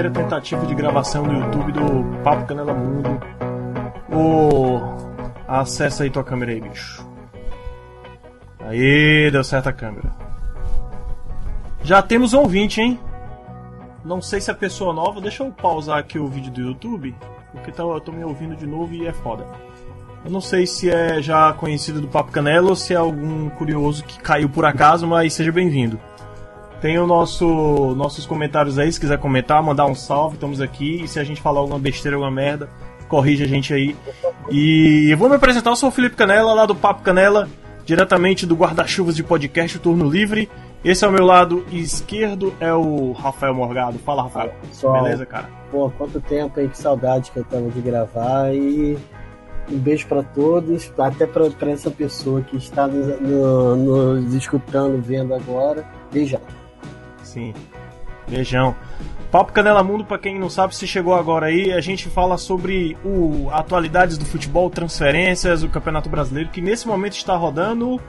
primeira tentativa de gravação no YouTube do Papo Canela Mundo. Ô, acessa aí tua câmera aí, bicho. Aí, deu certo a câmera. Já temos um ouvinte, hein? Não sei se é pessoa nova. Deixa eu pausar aqui o vídeo do YouTube, porque tá, eu tô me ouvindo de novo e é foda. Eu não sei se é já conhecido do Papo Canela ou se é algum curioso que caiu por acaso, mas seja bem-vindo. Tem o nosso nossos comentários aí, se quiser comentar, mandar um salve, estamos aqui. E se a gente falar alguma besteira, alguma merda, corrige a gente aí. E eu vou me apresentar, eu sou o Felipe Canela, lá do Papo Canela, diretamente do Guarda-Chuvas de Podcast Turno Livre. Esse é o meu lado esquerdo, é o Rafael Morgado. Fala, Rafael. Pessoal, Beleza, cara? Pô, quanto tempo aí, que saudade que eu tava de gravar e um beijo pra todos, até pra, pra essa pessoa que está nos, no- nos escutando, vendo agora. Beijão. Sim. Beijão. Papo Canela Mundo, pra quem não sabe, se chegou agora aí, a gente fala sobre o atualidades do futebol, transferências, o Campeonato Brasileiro, que nesse momento está rodando.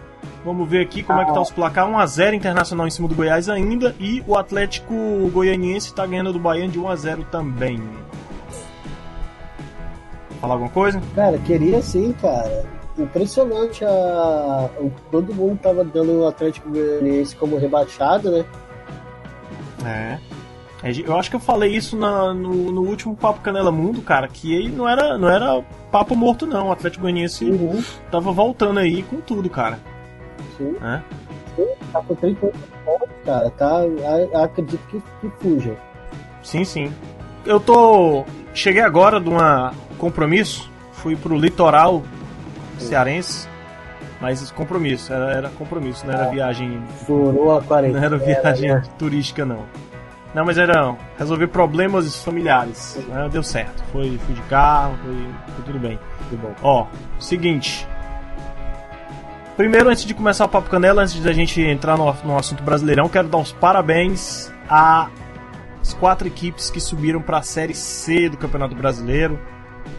Vamos ver aqui como é que tá os placar. 1x0 Internacional em cima do Goiás ainda. E o Atlético Goianiense está ganhando do Bahia de 1x0 também. Falar alguma coisa? Cara, queria sim, cara. Impressionante a. Todo mundo tava dando o Atlético Goianiense como rebaixado, né? É. É, Eu acho que eu falei isso na- no, no último Papo Canela Mundo, cara, que aí não era, não era papo morto, não. O Atlético Goianiense Uhum. tava voltando aí com tudo, cara. Sim, né? tá com 38 pontos, cara. Tá, acredito que, que fuja. Sim, sim. Eu tô. Cheguei agora de um compromisso. Fui pro litoral cearense. Mas compromisso, era, era compromisso, não era viagem. Furou a Não quarentena. era viagem né? turística, não. Não, mas era resolver problemas familiares. né? Deu certo. Foi, fui de carro, foi, foi tudo bem. Que bom. Ó, seguinte. Primeiro, antes de começar o Papo Canela, antes da gente entrar no, no assunto brasileirão, quero dar os parabéns às quatro equipes que subiram para a Série C do Campeonato Brasileiro.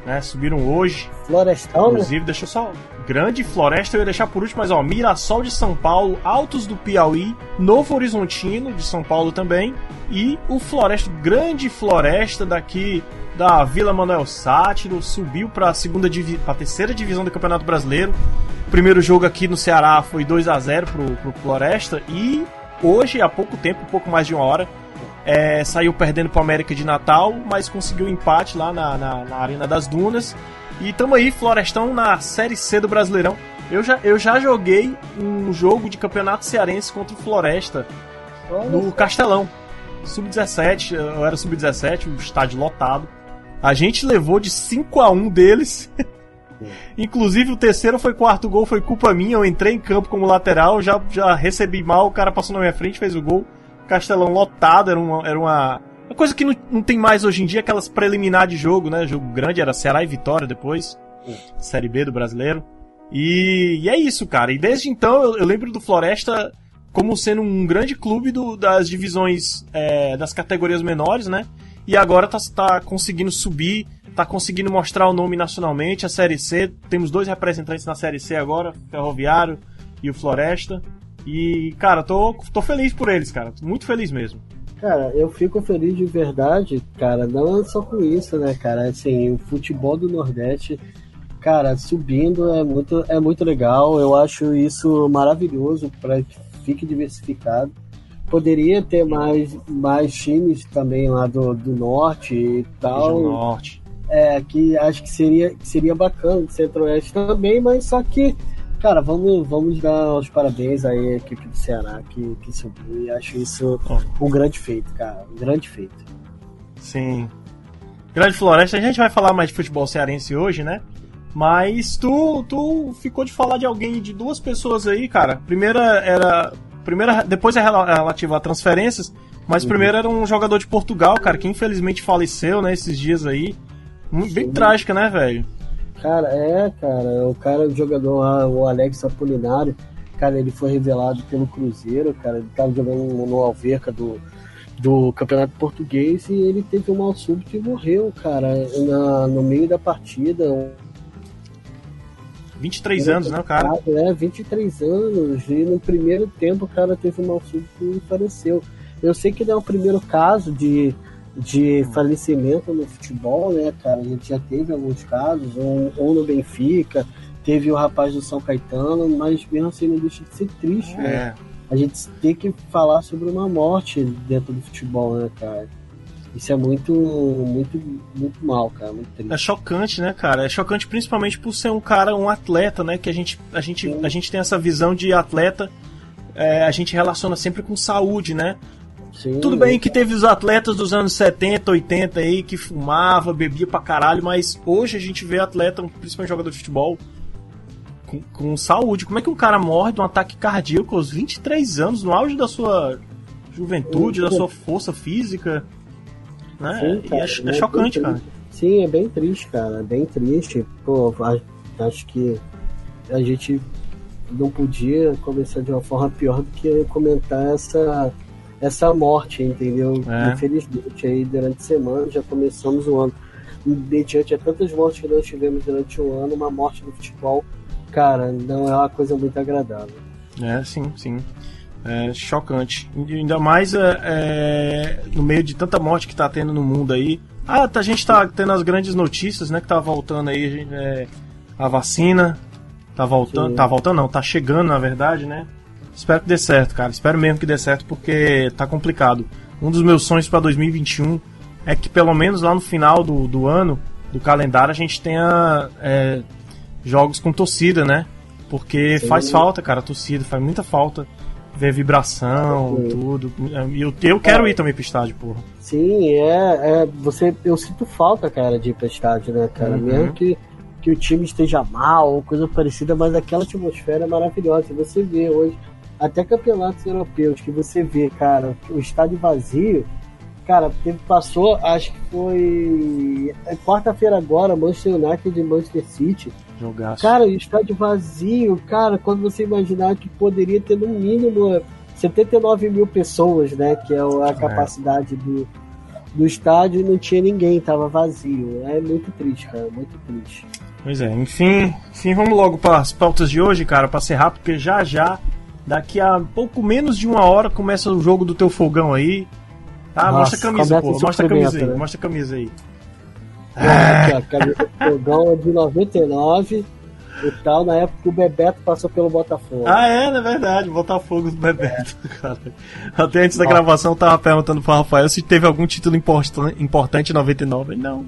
Né, subiram hoje. Florestão, né? Inclusive, deixa eu só. Grande Floresta, eu ia deixar por último, mas ó, Mirassol de São Paulo, Altos do Piauí, Novo Horizontino de São Paulo também, e o Floresta, Grande Floresta daqui da Vila Manuel Sátiro, subiu para a segunda pra terceira divisão do Campeonato Brasileiro. O primeiro jogo aqui no Ceará foi 2 a 0 pro, pro Floresta e hoje, há pouco tempo, pouco mais de uma hora, é, saiu perdendo para América de Natal, mas conseguiu empate lá na, na, na Arena das Dunas. E tamo aí, Florestão, na Série C do Brasileirão. Eu já, eu já joguei um jogo de campeonato cearense contra o Floresta Olha no. Castelão. Sub-17, eu era sub-17, o estádio lotado. A gente levou de 5 a 1 deles. Inclusive o terceiro foi quarto gol, foi culpa minha. Eu entrei em campo como lateral, já, já recebi mal, o cara passou na minha frente, fez o gol. Castelão lotado, era uma, era uma, uma coisa que não, não tem mais hoje em dia, aquelas preliminar de jogo, né? Jogo grande, era Ceará e Vitória depois. Série B do brasileiro. E, e é isso, cara. E desde então eu, eu lembro do Floresta como sendo um grande clube do- das divisões é, das categorias menores, né? E agora tá, tá conseguindo subir, tá conseguindo mostrar o nome nacionalmente, a Série C. Temos dois representantes na Série C agora, Ferroviário e o Floresta. E, cara, tô, tô feliz por eles, cara. Muito feliz mesmo. Cara, eu fico feliz de verdade, cara, não só com isso, né, cara? Assim, o futebol do Nordeste, cara, subindo é muito, é muito legal. Eu acho isso maravilhoso para que fique diversificado. Poderia ter mais, mais times também lá do, do norte e tal. Norte. É, que acho que seria, seria bacana, Centro-Oeste também, mas só que, cara, vamos, vamos dar os parabéns aí à equipe do Ceará que, que subiu e acho isso um grande feito, cara, um grande feito. Sim. Grande Floresta, a gente vai falar mais de futebol cearense hoje, né? Mas tu, tu ficou de falar de alguém, de duas pessoas aí, cara. Primeira era. Primeira, depois é rela- relativa a transferências, mas primeiro era um jogador de Portugal, cara, que infelizmente faleceu, né, esses dias aí. Bem Sim. trágica, né, velho? Cara, é, cara, o cara, o jogador lá, o Alex Apolinário, cara, ele foi revelado pelo Cruzeiro, cara, ele tava jogando no Alverca do, do Campeonato Português e ele teve um mal súbito e morreu, cara, na, no meio da partida. 23 anos, né, o cara? É, 23 anos, e no primeiro tempo o cara teve um mal súbito e faleceu. Eu sei que não é o primeiro caso de, de falecimento no futebol, né, cara? A gente já teve alguns casos, um, um no Benfica, teve o rapaz do São Caetano, mas mesmo assim não deixa de ser triste, né? é. né? A gente tem que falar sobre uma morte dentro do futebol, né, cara? Isso é muito, muito, muito mal, cara. Muito triste. É chocante, né, cara? É chocante principalmente por ser um cara, um atleta, né? Que a gente, a gente, a gente tem essa visão de atleta, é, a gente relaciona sempre com saúde, né? Sim, Tudo bem que teve os atletas dos anos 70, 80 aí que fumava, bebia pra caralho, mas hoje a gente vê atleta, principalmente jogador de futebol, com, com, saúde. Como é que um cara morre de um ataque cardíaco aos 23 anos, no auge da sua juventude, da sua força física? Né? Sim, cara, é, é, chocante, cara. Sim, é bem triste, cara. É bem triste. Pô, acho que a gente não podia começar de uma forma pior do que comentar essa essa morte, entendeu? É. Infelizmente, aí durante a semana já começamos o ano. Mediante a tantas mortes que nós tivemos durante o ano, uma morte no futebol, cara, não é uma coisa muito agradável. É, sim, sim. É chocante. Ainda mais é, é, no meio de tanta morte que tá tendo no mundo aí. Ah, a gente tá tendo as grandes notícias, né? Que tá voltando aí é, a vacina. Tá voltando. Sim. Tá voltando, não, tá chegando, na verdade, né? Espero que dê certo, cara. Espero mesmo que dê certo porque tá complicado. Um dos meus sonhos para 2021 é que pelo menos lá no final do, do ano, do calendário, a gente tenha é, jogos com torcida, né? Porque Sim. faz falta, cara, torcida, faz muita falta ver vibração, Sim. tudo. E eu, eu quero é. ir também pro estádio, porra. Sim, é, é. Você, eu sinto falta, cara, de ir pro estádio, né, cara? Uhum. Mesmo que, que o time esteja mal ou coisa parecida, mas aquela atmosfera é maravilhosa. Você vê hoje até campeonatos europeus que você vê, cara, o estádio vazio, cara, teve, passou, acho que foi é quarta-feira agora, Manchester United e Manchester City. Jogaço. Cara, o estádio vazio, cara, quando você imaginar que poderia ter no mínimo 79 mil pessoas, né, que é a é. capacidade é. do, do estádio e não tinha ninguém, tava vazio. É muito triste, cara, muito triste. Pois é, enfim, enfim, vamos logo para as pautas de hoje, cara, para ser rápido, porque já já Daqui a pouco menos de uma hora começa o jogo do teu fogão aí. Tá? Nossa, mostra a camisa, pô. Mostra a camisa aí. Né? Mostra a camisa aí. Ah, aqui, ó, fogão é de 99 e tal, na época o Bebeto passou pelo Botafogo. Ah, é, é verdade, Botafogo do Bebeto, é. cara. Até antes da gravação eu tava perguntando pro Rafael se teve algum título importante em 99. Não.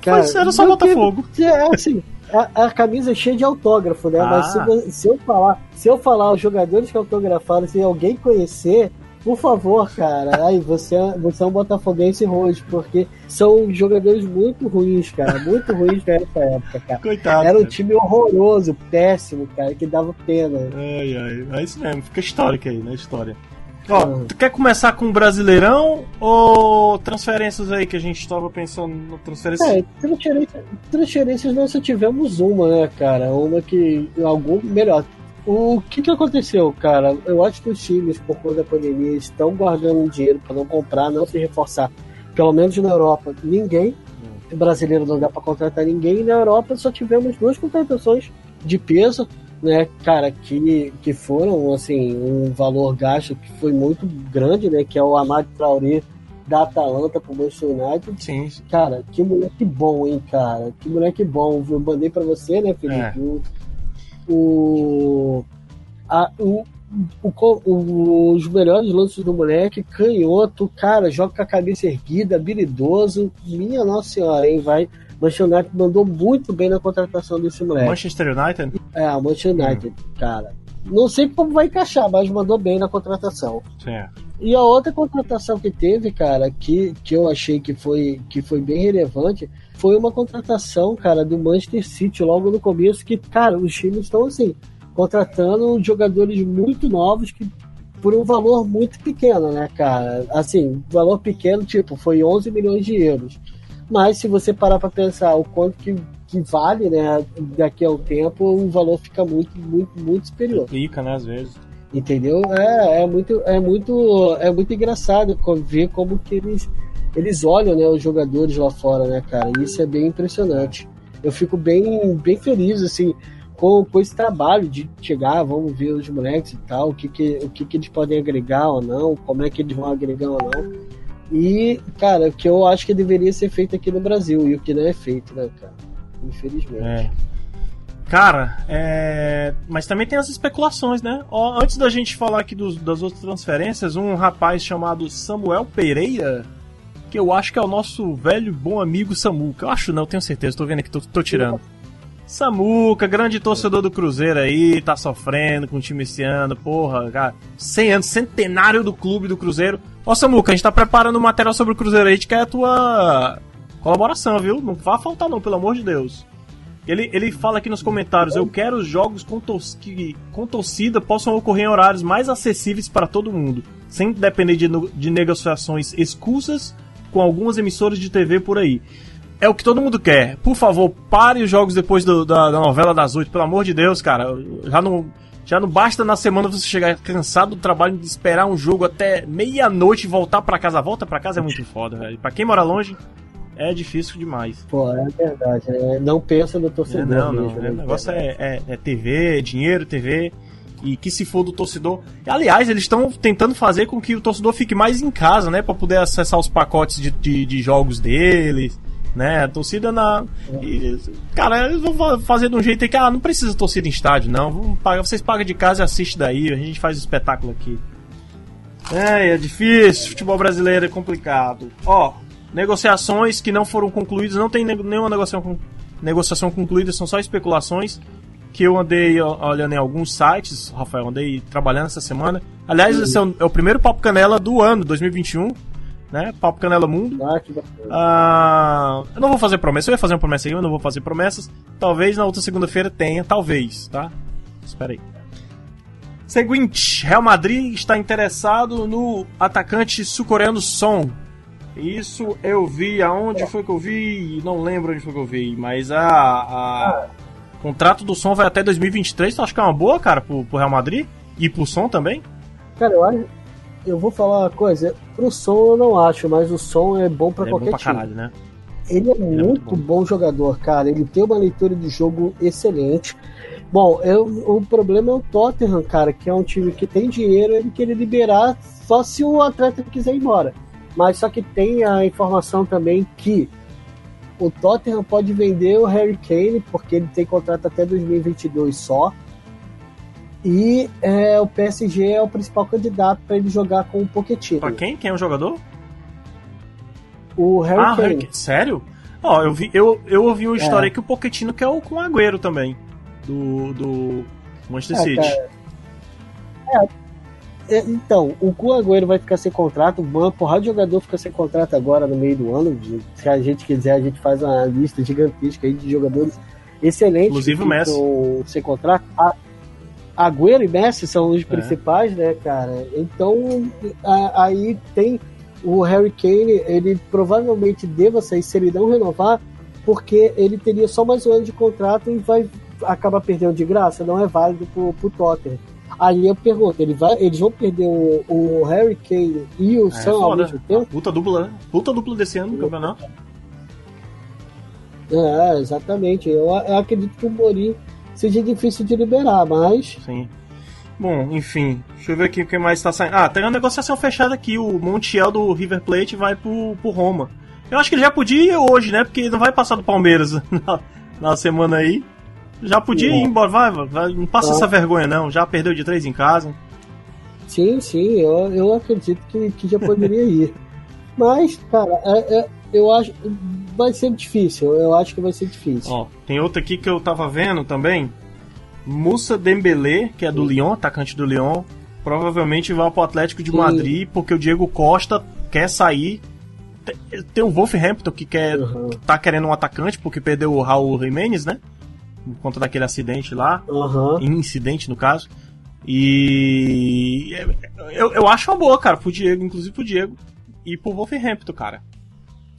Cara, Mas era só Botafogo. Teve, é, assim, a, a, camisa é cheia de autógrafo, né? Ah. Mas se, se, eu falar, se eu falar os jogadores que autografaram, se alguém conhecer, por favor, cara, aí você, é, você é um botafoguense roxo, porque são jogadores muito ruins, cara, muito ruins nessa época, cara. Coitado. Era um time horroroso, péssimo, cara, que dava pena. Ai, ai, é isso mesmo, fica histórica aí, né? História. Ó, tu quer começar com o Brasileirão ou transferências aí que a gente estava pensando no transferência? É, transferências, transferências nós só tivemos uma, né, cara? Uma que. algum melhor. O que que aconteceu, cara? Eu acho que os times, por conta da pandemia, estão guardando dinheiro para não comprar, não se reforçar. Pelo menos na Europa, ninguém. Hum. Brasileiro não dá para contratar ninguém. E na Europa só tivemos duas contratações de peso né, cara, que, que foram, assim, um valor gasto que foi muito grande, né, que é o Amado Traoré da Atalanta pro Manchester United. Sim. Cara, que moleque bom, hein, cara, que moleque bom. Eu mandei para você, né, Felipe, é. o, o, a, o, o, os melhores lances do moleque, canhoto, cara, joga com a cabeça erguida, habilidoso. Minha Nossa Senhora, hein? Vai, Manchester United mandou muito bem na contratação desse moleque. Manchester United? É, o Manchester United, hum. cara. Não sei como vai encaixar, mas mandou bem na contratação. Certo. E a outra contratação que teve, cara, que, que eu achei que foi, que foi bem relevante, foi uma contratação, cara, do Manchester City logo no começo, que, cara, os times estão assim, contratando jogadores muito novos que por um valor muito pequeno, né, cara? Assim, valor pequeno, tipo, foi 11 milhões de euros. Mas se você parar para pensar o quanto que, que vale, né, daqui a um tempo, o valor fica muito, muito, muito superior. Fica, né, às vezes. Entendeu? É, é muito, é muito, é muito engraçado ver como que eles, eles olham, né, os jogadores lá fora, né, cara? Isso é bem impressionante. Eu fico bem, bem feliz, assim, com, com esse trabalho de chegar, vamos ver os moleques e tal, o que que, o que que eles podem agregar ou não, como é que eles vão agregar ou não. E, cara, o que eu acho que deveria ser feito aqui no Brasil e o que não é feito, né, cara? Infelizmente. É. Cara, é... mas também tem as especulações, né? Ó, antes da gente falar aqui dos, das outras transferências, um rapaz chamado Samuel Pereira, que eu acho que é o nosso velho bom amigo Samuca. Eu acho não, tenho certeza, tô vendo aqui, tô, tô tirando. Samuca, grande torcedor do Cruzeiro aí, tá sofrendo com o time esse ano, porra, cara. 100 anos, centenário do clube do Cruzeiro. Ó, Samuca, a gente tá preparando um material sobre o Cruzeiro aí, a gente quer a tua colaboração, viu? Não vai faltar não, pelo amor de Deus. Ele, ele fala aqui nos comentários: Eu quero os jogos com, que com torcida possam ocorrer em horários mais acessíveis para todo mundo, sem depender de, de negociações escusas com algumas emissoras de TV por aí. É o que todo mundo quer. Por favor, pare os jogos depois do, da, da, novela das oito, pelo amor de Deus, cara. Já não, já não basta na semana você chegar cansado do trabalho de esperar um jogo até meia-noite e voltar para casa. Volta para casa é muito foda, velho. Pra quem mora longe, é difícil demais. Pô, é verdade. Né? Não pensa no torcedor. É, não, mesmo, não. Né? O negócio é, é, é TV, dinheiro, TV e que se for do torcedor. Aliás, eles estão tentando fazer com que o torcedor fique mais em casa, né? para poder acessar os pacotes de, de, de, jogos deles. Né, a torcida na. E, cara, eles vão fazer de um jeito que ah, não precisa torcida em estádio, não. Pagar, vocês pagam de casa e assistem daí, a gente faz o espetáculo aqui. É, é difícil, futebol brasileiro é complicado. Ó, negociações que não foram concluídas, não tem nenhuma negociação, negociação concluída, são só especulações que eu andei olhando em alguns sites, Rafael, andei trabalhando essa semana. Aliás, esse é o, é o primeiro Papo Canela do ano, 2021, né? Papo Canela Mundo. Ah, ah, eu não vou fazer promessa, eu ia fazer uma promessa aí, eu não vou fazer promessas. Talvez na outra segunda-feira tenha, talvez, tá? Espera aí. Seguinte, Real Madrid está interessado no atacante sul-coreano Son. Isso eu vi, aonde foi que eu vi? Não lembro onde foi que eu vi, mas a, a o contrato do som vai até 2023, tu acha que é uma boa, cara, pro, pro Real Madrid? E pro som também? Cara, eu acho. Eu vou falar uma coisa, pro som eu não acho, mas o som é bom para é qualquer bom pra time. Caralho, né? Ele é, Ele muito, é muito bom. bom. jogador, cara. Ele tem uma leitura de jogo excelente. Bom, eu, o problema é o Tottenham, cara, que é um time que tem dinheiro, ele querer liberar só se o atleta quiser ir embora. Mas só que tem a informação também que o Tottenham pode vender o Harry Kane, porque ele tem contrato até 2022 só. E é, o PSG é o principal candidato para ele jogar com o Pochettino. Pra quem? Quem é o jogador? O Harry ah, Kane. Harry... Sério? Ó, eu, vi, eu, eu ouvi uma história é. que o Pochettino quer o com o Agüero também. Do, do Manchester é, City. Cara, é, é, então, o Agüero vai ficar sem contrato, uma porrada de jogador fica sem contrato agora no meio do ano. Se a gente quiser, a gente faz uma lista gigantesca aí de jogadores excelentes. Inclusive o Messi. Sem contrato. A, Agüero e Messi são os é. principais, né, cara? Então, a, aí tem o Harry Kane, ele provavelmente deva sair se ele não renovar, porque ele teria só mais um ano de contrato e vai acabar perdendo de graça, não é válido pro, pro Tottenham. Aí eu pergunto, ele vai, eles vão perder o, o Harry Kane e o é, Sam ao mesmo tempo? Puta dupla, né? Puta dupla desse ano no campeonato. É, exatamente. Eu, eu acredito que o Mourinho seja difícil de liberar, mas. Sim. Bom, enfim, deixa eu ver aqui o que mais está saindo. Ah, tem uma negociação fechada aqui. O Montiel do River Plate vai pro, pro Roma. Eu acho que ele já podia ir hoje, né? Porque não vai passar do Palmeiras na, na semana aí. Já podia ir embora, vai, vai não passa essa vergonha não, já perdeu de três em casa. Sim, sim, eu, eu acredito que, que já poderia ir. Mas, cara, é, é, eu acho. Vai ser difícil, eu acho que vai ser difícil. Ó, tem outra aqui que eu tava vendo também. Musa Dembele, que é do sim. Lyon, atacante do Lyon, provavelmente vai pro Atlético de sim. Madrid, porque o Diego Costa quer sair. Tem o Wolverhampton que quer uhum. que tá querendo um atacante, porque perdeu o Raul Jimenez, né? por conta daquele acidente lá. Uhum. Incidente, no caso. E eu, eu acho uma boa, cara, pro Diego, inclusive pro Diego e pro Wolverhampton, cara.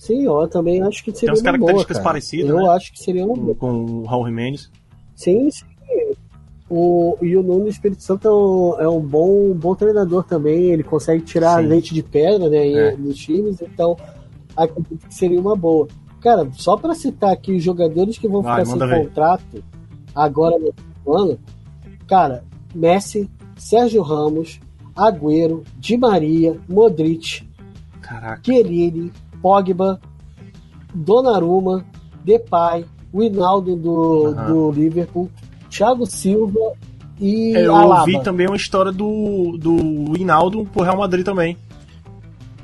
Sim, eu também acho que seria Tem umas características boa, parecidas, Eu né? acho que seria uma boa. Com o Raul Jimenez. Sim, sim. O, e o Nuno Espírito Santo é um, é um bom, bom treinador também. Ele consegue tirar sim. leite de pedra né, é. nos times, então acredito que seria uma boa. Cara, só para citar aqui os jogadores que vão Vai, ficar sem ver. contrato agora no ano, cara, Messi, Sérgio Ramos, Agüero, Di Maria, Modric. Caraca. Chiellini, Pogba, Donnarumma, Depay, o Hinaldo do, uhum. do Liverpool, Thiago Silva e é, Eu Alaba. ouvi também uma história do, do Hinaldo pro Real Madrid também.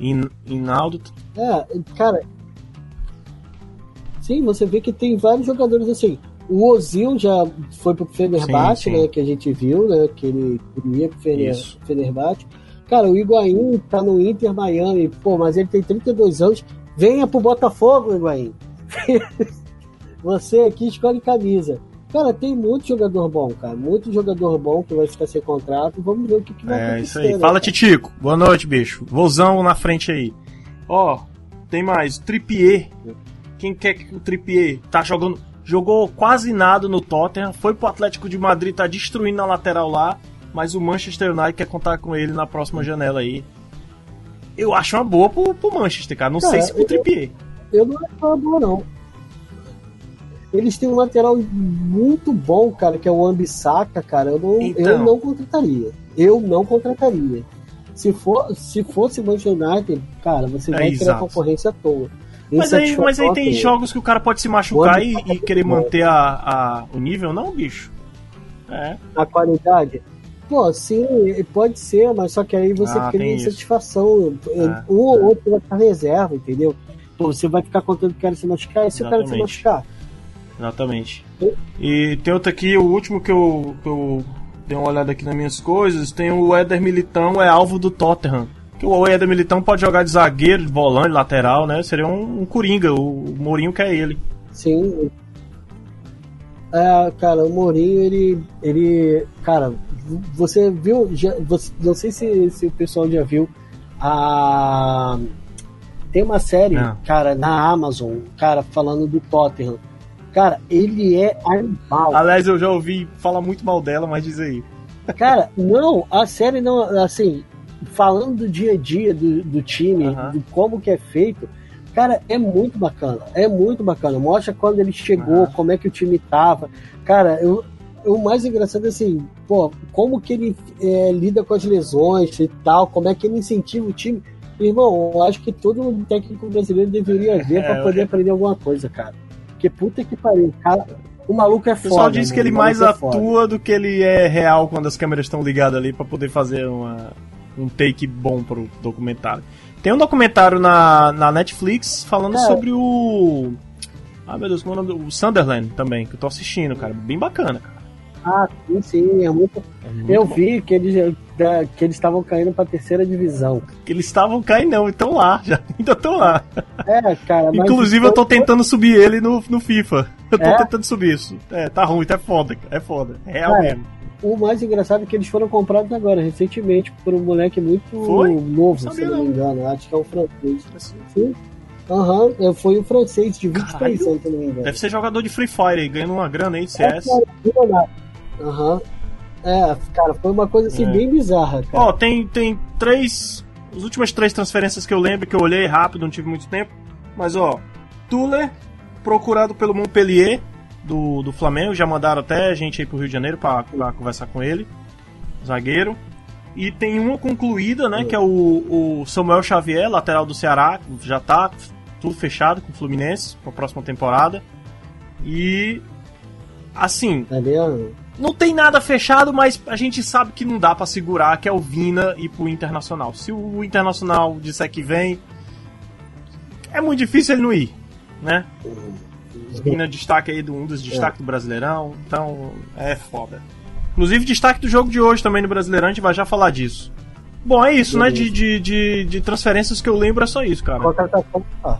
In, Hinaldo... É, cara... Sim, você vê que tem vários jogadores assim. O Ozil já foi pro Fenerbahçe, né? Que a gente viu, né? Que ele ia pro Fener, Fenerbahçe. Cara, o Higuaín tá no Inter Miami, pô, mas ele tem 32 anos. Venha pro Botafogo, Higuaín. Você aqui escolhe camisa. Cara, tem muito jogador bom, cara. Muito jogador bom que vai ficar sem contrato. Vamos ver o que, que vai é, acontecer. É isso aí. Né, Fala, Titico. Boa noite, bicho. Vozão na frente aí. Ó, tem mais. Tripier. Quem quer que o Tripier tá jogando. Jogou quase nada no Tottenham. Foi pro Atlético de Madrid, tá destruindo na lateral lá. Mas o Manchester United quer contar com ele na próxima janela aí. Eu acho uma boa pro, pro Manchester, cara. Não cara, sei se pro Tripier. Eu não acho uma boa, não. Eles têm um lateral muito bom, cara, que é o Ambissaca, cara. Eu não, então... eu não contrataria. Eu não contrataria. Se, for, se fosse Manchester United, cara, você é, vai ter a concorrência à toa. Mas aí, mas aí tem jogos que o cara pode se machucar e, e, querer manter a, a, o nível, não, bicho? É. A qualidade? Pô, sim, pode ser, mas só que aí você ah, cria insatisfação. É. Um ou outro vai ficar reserva, entendeu? Pô, você vai ficar contando que o cara se machucar, e se Exatamente. o cara se machucar? Exatamente. E tem outro aqui, o último que eu, que eu dei uma olhada aqui nas minhas coisas, tem o Éder Militão, é alvo do Tottenham. Que o Éder Militão pode jogar de zagueiro, de volante, lateral, né? Seria um, um coringa, o, o Mourinho quer ele. Sim. É, cara, o Mourinho, ele. ele cara, você viu. Já, você, não sei se, se o pessoal já viu a. Tem uma série, não. cara, na Amazon, cara, falando do Tottenham. Cara, ele é animal. Aliás, eu já ouvi falar muito mal dela, mas diz aí. Cara, não, a série não, assim, falando do dia a dia do, do time, uhum. de como que é feito, cara, é muito bacana. É muito bacana. Mostra quando ele chegou, como é que o time tava. Cara, eu, o mais engraçado é assim, pô, como que ele é, lida com as lesões e tal, como é que ele incentiva o time. Irmão, eu acho que todo técnico brasileiro deveria ver é, para poder aprender alguma coisa, cara. Porque puta que pariu, cara. O maluco é foda. O pessoal diz que ele mais é atua do que ele é real quando as câmeras estão ligadas ali para poder fazer uma, um take bom pro documentário. Tem um documentário na, na Netflix falando é. sobre o. Ah, meu Deus, como é o nome? O Sunderland também, que eu tô assistindo, cara. Bem bacana, cara. Ah, sim, sim. É muito... É muito eu bom. vi que eles que eles estavam caindo pra terceira divisão. Que eles estavam caindo, não, estão lá, já ainda estão lá. É, cara, Inclusive eu tô tentando subir ele no, no FIFA. Eu tô é? tentando subir isso. É, tá ruim, tá foda, é foda. É real é. mesmo. O mais engraçado é que eles foram comprados agora, recentemente, por um moleque muito Foi? novo, não se não me engano. Acho que é um francês. Sim. Aham, uhum, foi um francês de 23 Caralho. anos, se não me engano. Deve ser jogador de Free Fire aí, ganhando uma grana aí de CS. É, Aham. Uhum. É, cara, foi uma coisa assim é. bem bizarra, cara. Ó, tem, tem três. As últimas três transferências que eu lembro, que eu olhei rápido, não tive muito tempo. Mas ó, Tuller, procurado pelo Montpellier, do, do Flamengo, já mandaram até gente aí pro Rio de Janeiro pra, pra conversar com ele. Zagueiro. E tem uma concluída, né? Que é o, o Samuel Xavier, lateral do Ceará, já tá tudo fechado com o Fluminense pra próxima temporada. E. Assim. É não tem nada fechado, mas a gente sabe que não dá para segurar, que é o Vina ir pro Internacional. Se o Internacional disser que vem, é muito difícil ele não ir, né? Vina destaque aí do um dos destaques do Brasileirão, então é foda. Inclusive destaque do jogo de hoje também no Brasileirão, a gente vai já falar disso. Bom, é isso, né? De, de, de, de, transferências que eu lembro é só isso, cara. Contratação. Ah.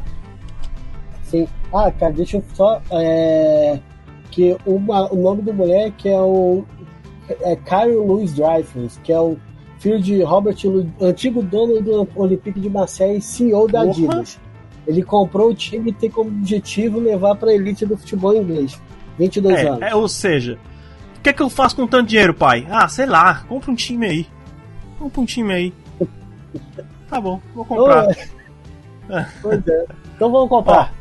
Sim. Ah, cara, deixa eu só. É que uma, o nome do moleque é o é Caio Louis Dreyfus, que é o filho de Robert antigo dono do Olympique de Marseille e CEO da Adidas. Ele comprou o time e tem como objetivo levar para a elite do futebol inglês. 22 é, anos. É, ou seja, o que é que eu faço com tanto dinheiro, pai? Ah, sei lá, compra um time aí. Compra um time aí. tá bom, vou comprar. Pois é. Então vamos comprar.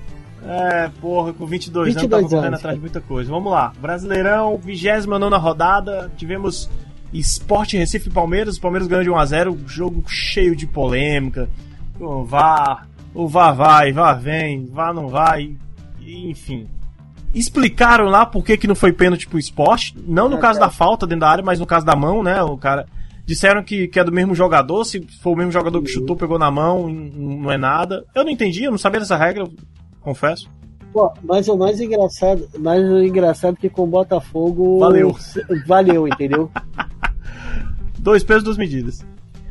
É, porra, com 22, 22 anos tava correndo atrás de muita coisa. Vamos lá. Brasileirão, 29 rodada. Tivemos Esporte Recife Palmeiras. O Palmeiras ganhou de 1x0. Jogo cheio de polêmica. o vá, o vá vai, vá vem, vá não vai, enfim. Explicaram lá por que, que não foi pênalti pro esporte, não no caso da falta dentro da área, mas no caso da mão, né? O cara. Disseram que, que é do mesmo jogador, se for o mesmo jogador que chutou, pegou na mão, não é nada. Eu não entendi, eu não sabia dessa regra, confesso. Pô, mas o mais engraçado, mais engraçado é que com o Botafogo. Valeu. Valeu, entendeu? Dois pesos, duas medidas.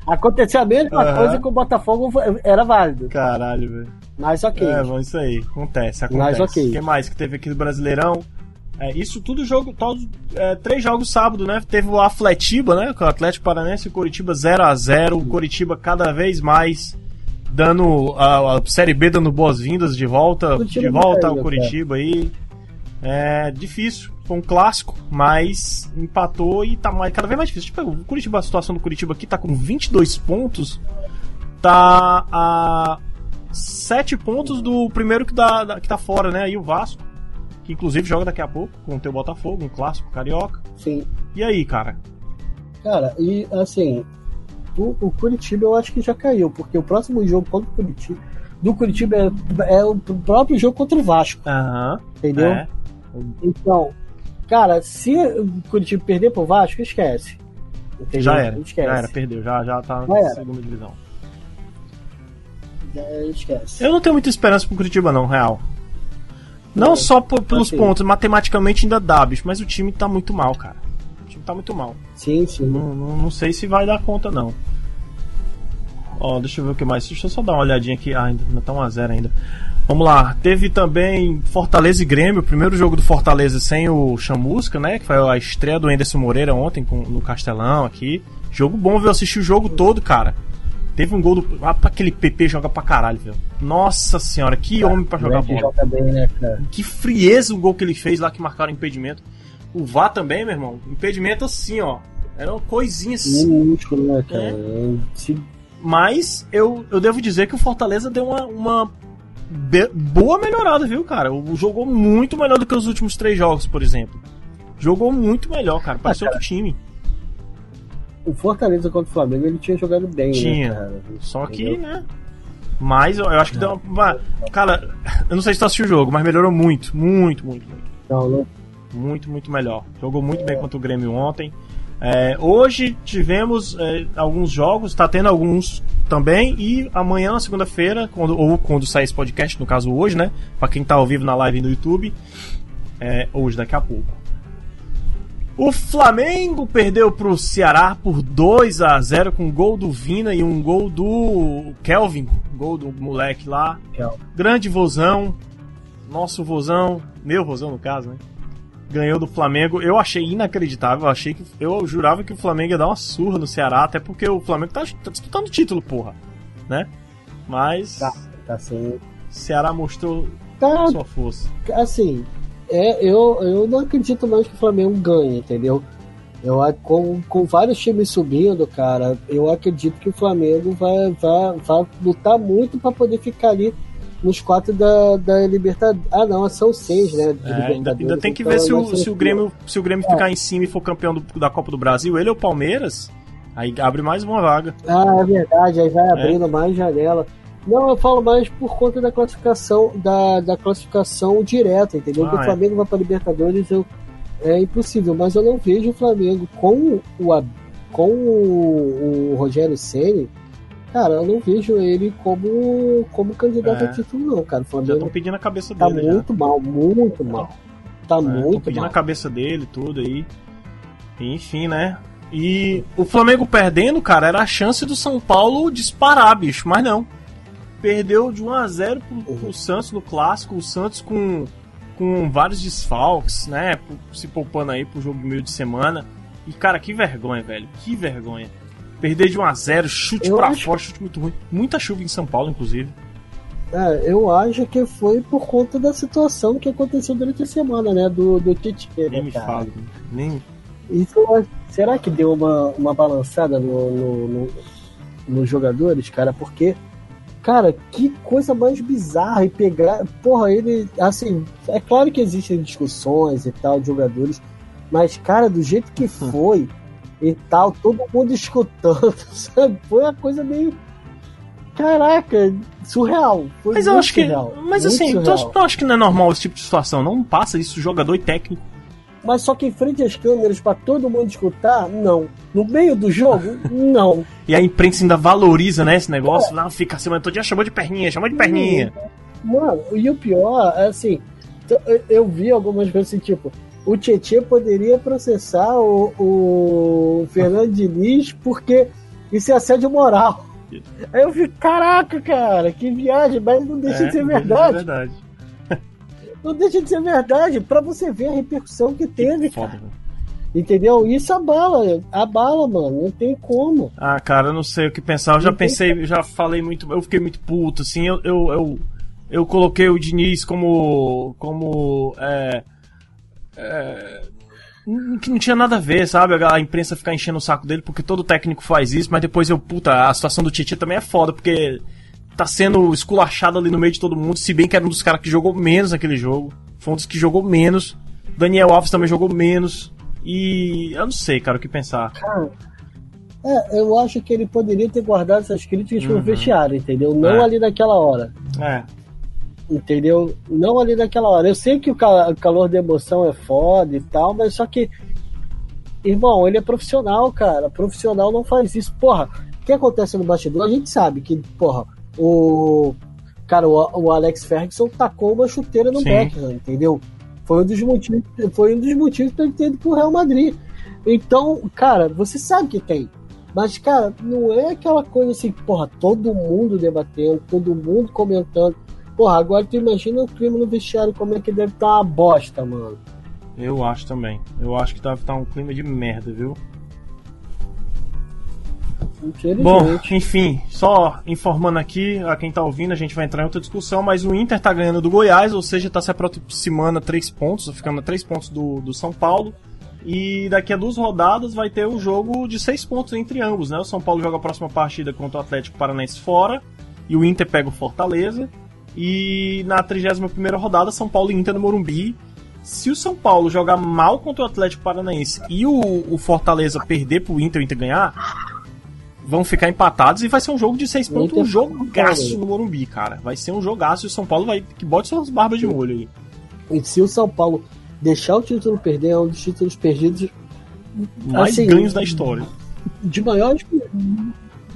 Aconteceu a mesma uhum. coisa com o Botafogo era válido. Caralho, velho. Mas ok. É, bom, isso aí. Acontece, acontece. Mas ok. O que mais que teve aqui do Brasileirão? É, isso tudo jogo, todos, é, três jogos sábado, né? Teve o Afletiba, né? Com o Atlético Paranense e Curitiba 0 a 0 O Curitiba cada vez mais dando a, a Série B dando boas-vindas de volta, de volta ao Curitiba aí. É difícil, foi um clássico, mas empatou e tá mais, cada vez mais difícil. Tipo, o Curitiba, a situação do Curitiba aqui tá com 22 pontos, tá a 7 pontos do primeiro que, dá, que tá fora, né? Aí o Vasco que inclusive joga daqui a pouco com o teu Botafogo, um clássico carioca. Sim. E aí, cara? Cara, e assim, o, o, Curitiba eu acho que já caiu, porque o próximo jogo contra o Curitiba, do Curitiba é, é o próprio jogo contra o Vasco. Aham. Entendeu? É. Então, cara, se o Curitiba perder pro Vasco, esquece. Entendeu? Já era. Esquece. Já era, perdeu, já, já tá já na segunda divisão. Já esquece. Eu não tenho muita esperança pro Curitiba, não, real. Não é. só por, pelos assim. pontos, matematicamente ainda dá, bicho, mas o time tá muito mal, cara. Tá muito mal. Sim, sim. Não, não, não sei se vai dar conta, não. Ó, deixa eu ver o que mais. Deixa eu só dar uma olhadinha aqui. Ah, ainda tá 1x0 ainda. Vamos lá. Teve também Fortaleza e Grêmio, o primeiro jogo do Fortaleza sem o Chamusca, né? Que foi a estreia do Enderson Moreira ontem com, no Castelão aqui. Jogo bom, viu? Eu assisti o jogo todo, cara. Teve um gol do. Ah, aquele PP joga pra caralho, velho. Nossa senhora, que homem pra jogar bola. Joga bem, né? Que frieza o gol que ele fez lá que marcaram impedimento. O Vá também, meu irmão. Impedimento assim, ó. Eram coisinhas. Minúsculo, né, cara? É. Mas eu, eu devo dizer que o Fortaleza deu uma, uma boa melhorada, viu, cara? O, jogou muito melhor do que os últimos três jogos, por exemplo. Jogou muito melhor, cara. Pareceu ah, outro time o Fortaleza contra o Flamengo ele tinha jogado bem, né, tinha. Né? Só que, né? Mas eu, eu acho que deu uma. Cara, eu não sei se tu assistiu o jogo, mas melhorou muito, muito, muito, muito. Não, não. Muito, muito melhor. Jogou muito bem contra o Grêmio ontem. É, hoje tivemos é, alguns jogos, tá tendo alguns também, e amanhã, na segunda-feira, quando, ou quando sair esse podcast, no caso hoje, né? Pra quem tá ao vivo na live no YouTube, é, hoje, daqui a pouco. O Flamengo perdeu para o Ceará por 2 a 0 com um gol do Vina e um gol do Kelvin, gol do moleque lá. Kelvin. Grande vozão, nosso vozão, meu vozão no caso, né? Ganhou do Flamengo. Eu achei inacreditável, eu achei que eu jurava que o Flamengo ia dar uma surra no Ceará, até porque o Flamengo tá, tá disputando o título, porra, né? Mas tá, tá sim. Ceará mostrou tá, sua força. Assim, é, eu, eu não acredito mais que o Flamengo ganhe, entendeu? Eu, com, com vários times subindo, cara, eu acredito que o Flamengo vai, vai, vai lutar muito para poder ficar ali nos quatro da, da Libertadores. Ah, não, são seis, né? É, ainda, ainda, tem que então ver se o, se o Grêmio, se o Grêmio é. ficar em cima e for campeão do, da Copa do Brasil, ele ou o Palmeiras, aí abre mais uma vaga. Ah, é verdade, aí vai é. abrindo é. mais janela. Não, eu falo mais por conta da classificação da, da classificação direta, entendeu? Ah, o é. Flamengo vai para Libertadores eu, é impossível, mas eu não vejo o Flamengo com o com o, o Rogério Ceni, cara, eu não vejo ele como como candidato é. a título não, cara. O Flamengo já estão pedindo a cabeça tá dele. Tá muito já. mal, muito mal. Tá é, muito pedindo mal. a cabeça dele, tudo aí. Enfim, né? E o Flamengo perdendo, cara, era a chance do São Paulo disparar, bicho, mas não perdeu de 1 a 0 pro, pro Santos no clássico, o Santos com, com vários desfalques, né? Se poupando aí pro jogo de meio de semana. E cara, que vergonha, velho. Que vergonha. Perder de 1 a 0 chute eu pra acho... fora, chute muito ruim. Muita chuva em São Paulo, inclusive. É, eu acho que foi por conta da situação que aconteceu durante a semana, né? Do, do Tite. Né, Nem me fala, nem. Isso, será que deu uma, uma balançada no, no, no, nos jogadores, cara? Porque Cara, que coisa mais bizarra e pegar. Porra, ele. Assim, é claro que existem discussões e tal de jogadores, mas, cara, do jeito que foi e tal, todo mundo escutando, sabe? Foi uma coisa meio. caraca, surreal. Foi mas eu acho surreal, que. Mas assim, surreal. tu acha que não é normal esse tipo de situação? Não passa isso jogador e técnico. Mas só que em frente às câmeras para todo mundo escutar, não. No meio do jogo, não. E a imprensa ainda valoriza, né, esse negócio. É. Lá fica assim, todo dia chamou de perninha, chamou de perninha. Mano, e o pior é assim, eu vi algumas vezes assim, tipo, o Tietchan poderia processar o, o Fernando Diniz porque isso é assédio moral. Aí eu vi, caraca, cara, que viagem, mas não deixa é, de ser verdade. É verdade. não deixa de ser verdade, para você ver a repercussão que teve, que foda, cara. Entendeu? Isso abala, abala, mano. Não tem como. Ah, cara, eu não sei o que pensar. Eu já pensei, já falei muito. Eu fiquei muito puto, assim. Eu, eu, eu, eu coloquei o Diniz como. como. É, é, que não tinha nada a ver, sabe? A imprensa ficar enchendo o saco dele porque todo técnico faz isso, mas depois eu, puta, a situação do Titi também é foda, porque tá sendo esculachado ali no meio de todo mundo, se bem que era um dos caras que jogou menos naquele jogo. Foi um dos que jogou menos. Daniel Alves também jogou menos. E eu não sei, cara, o que pensar. Cara, é, eu acho que ele poderia ter guardado essas críticas uhum. pro vestiário, entendeu? Não é. ali naquela hora. É entendeu? Não ali naquela hora. Eu sei que o calor da emoção é foda e tal, mas só que, irmão, ele é profissional, cara. Profissional não faz isso. Porra, o que acontece no bastidor? A gente sabe que, porra, o. Cara, o, Alex Ferguson tacou uma chuteira no Beckham, entendeu? Foi um dos motivos, foi um dos motivos para ele ter ido pro Real Madrid. Então, cara, você sabe que tem. Mas, cara, não é aquela coisa assim, porra, todo mundo debatendo, todo mundo comentando. Porra, agora tu imagina o clima no vestiário, como é que deve estar tá uma bosta, mano. Eu acho também. Eu acho que deve estar tá um clima de merda, viu? Bom, enfim, só informando aqui a quem tá ouvindo, a gente vai entrar em outra discussão, mas o Inter tá ganhando do Goiás, ou seja, tá se aproximando a três pontos, ficando a três pontos do, do São Paulo. E daqui a duas rodadas vai ter um jogo de seis pontos entre ambos, né? O São Paulo joga a próxima partida contra o Atlético Paranaense fora, e o Inter pega o Fortaleza. E na 31 rodada, São Paulo e Inter no Morumbi. Se o São Paulo jogar mal contra o Atlético Paranaense e o, o Fortaleza perder pro Inter e o Inter ganhar, vão ficar empatados e vai ser um jogo de seis pontos, um jogaço no Morumbi, cara. Vai ser um jogaço e o São Paulo vai que bote suas barbas de molho aí. E se o São Paulo deixar o título perder, é um dos títulos perdidos mais assim, ganhos da história. De maiores